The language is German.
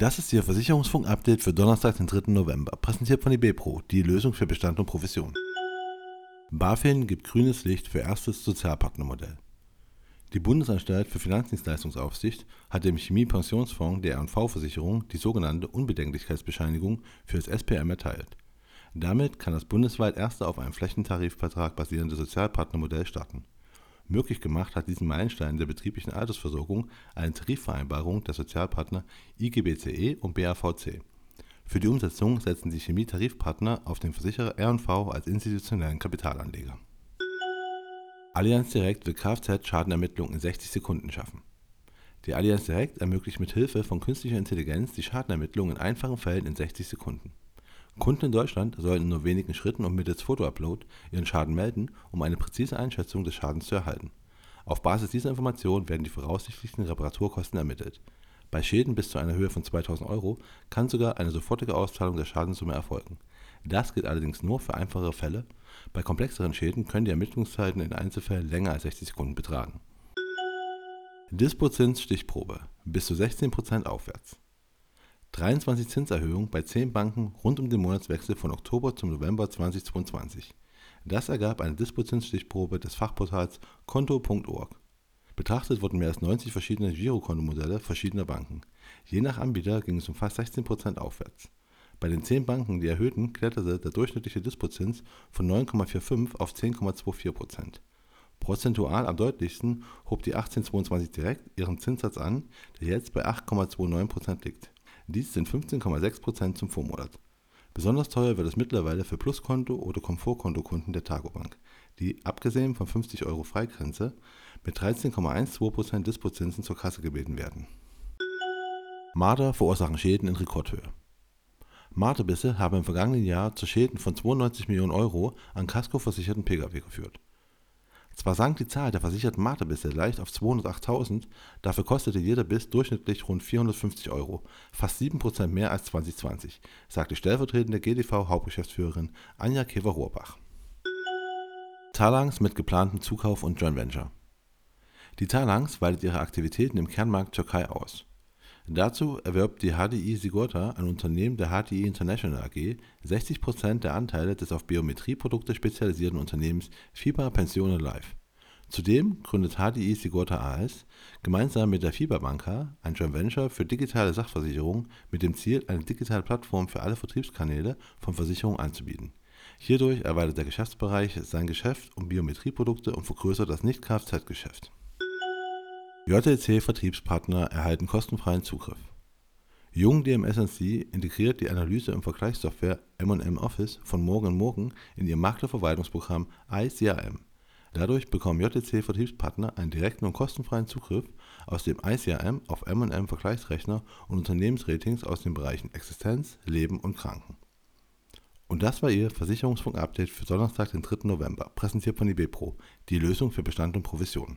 Das ist Ihr Versicherungsfunk-Update für Donnerstag, den 3. November, präsentiert von eBepro, die Lösung für Bestand und Provision. BaFin gibt grünes Licht für erstes Sozialpartnermodell. Die Bundesanstalt für Finanzdienstleistungsaufsicht hat dem Chemie-Pensionsfonds der R&V-Versicherung die sogenannte Unbedenklichkeitsbescheinigung für das SPM erteilt. Damit kann das bundesweit erste auf einem Flächentarifvertrag basierende Sozialpartnermodell starten. Möglich gemacht hat diesen Meilenstein der betrieblichen Altersversorgung eine Tarifvereinbarung der Sozialpartner IGBCE und BAVC. Für die Umsetzung setzen die Chemietarifpartner auf den Versicherer R&V als institutionellen Kapitalanleger. Allianz Direkt will Kfz-Schadenermittlung in 60 Sekunden schaffen. Die Allianz Direkt ermöglicht mit Hilfe von künstlicher Intelligenz die Schadenermittlung in einfachen Fällen in 60 Sekunden. Kunden in Deutschland sollen in nur wenigen Schritten und mittels Fotoupload ihren Schaden melden, um eine präzise Einschätzung des Schadens zu erhalten. Auf Basis dieser Informationen werden die voraussichtlichen Reparaturkosten ermittelt. Bei Schäden bis zu einer Höhe von 2000 Euro kann sogar eine sofortige Auszahlung der Schadenssumme erfolgen. Das gilt allerdings nur für einfachere Fälle. Bei komplexeren Schäden können die Ermittlungszeiten in Einzelfällen länger als 60 Sekunden betragen. Dispo-Zins Stichprobe bis zu 16% aufwärts. 23 Zinserhöhungen bei 10 Banken rund um den Monatswechsel von Oktober zum November 2022. Das ergab eine Dispozinsstichprobe des Fachportals konto.org. Betrachtet wurden mehr als 90 verschiedene Girokontomodelle verschiedener Banken. Je nach Anbieter ging es um fast 16% aufwärts. Bei den 10 Banken, die erhöhten, kletterte der durchschnittliche Dispozins von 9,45 auf 10,24%. Prozentual am deutlichsten hob die 1822 direkt ihren Zinssatz an, der jetzt bei 8,29% liegt. Dies sind 15,6% zum Vormonat. Besonders teuer wird es mittlerweile für Pluskonto- oder Komfortkontokunden der Targobank, die, abgesehen von 50 Euro Freigrenze, mit 13,12% Dispozinsen zur Kasse gebeten werden. Marder verursachen Schäden in Rekordhöhe. Marterbisse haben im vergangenen Jahr zu Schäden von 92 Millionen Euro an Casco-versicherten Pkw geführt. Zwar sank die Zahl der versicherten Marterbisse leicht auf 208.000, dafür kostete jeder Biss durchschnittlich rund 450 Euro, fast 7% mehr als 2020, sagte stellvertretende GDV-Hauptgeschäftsführerin Anja Kever-Rohrbach. Talangs mit geplantem Zukauf und Joint Venture. Die Talangs weitet ihre Aktivitäten im Kernmarkt Türkei aus. Dazu erwirbt die HDI Sigorta, ein Unternehmen der HDI International AG, 60% der Anteile des auf Biometrieprodukte spezialisierten Unternehmens FIBA Pensione Life. Zudem gründet HDI Sigorta AS gemeinsam mit der FIBA Banca ein Joint Venture für digitale Sachversicherung mit dem Ziel, eine digitale Plattform für alle Vertriebskanäle von Versicherungen anzubieten. Hierdurch erweitert der Geschäftsbereich sein Geschäft um Biometrieprodukte und vergrößert das Nicht-Kfz-Geschäft. JTC-Vertriebspartner erhalten kostenfreien Zugriff. Jung DMS&C integriert die Analyse- und Vergleichssoftware M&M Office von Morgen Morgen in ihr Maklerverwaltungsprogramm ICRM. Dadurch bekommen JTC-Vertriebspartner einen direkten und kostenfreien Zugriff aus dem ICRM auf M&M Vergleichsrechner und Unternehmensratings aus den Bereichen Existenz, Leben und Kranken. Und das war Ihr Versicherungsfunk-Update für Donnerstag, den 3. November, präsentiert von IBPRO, die Lösung für Bestand und Provision.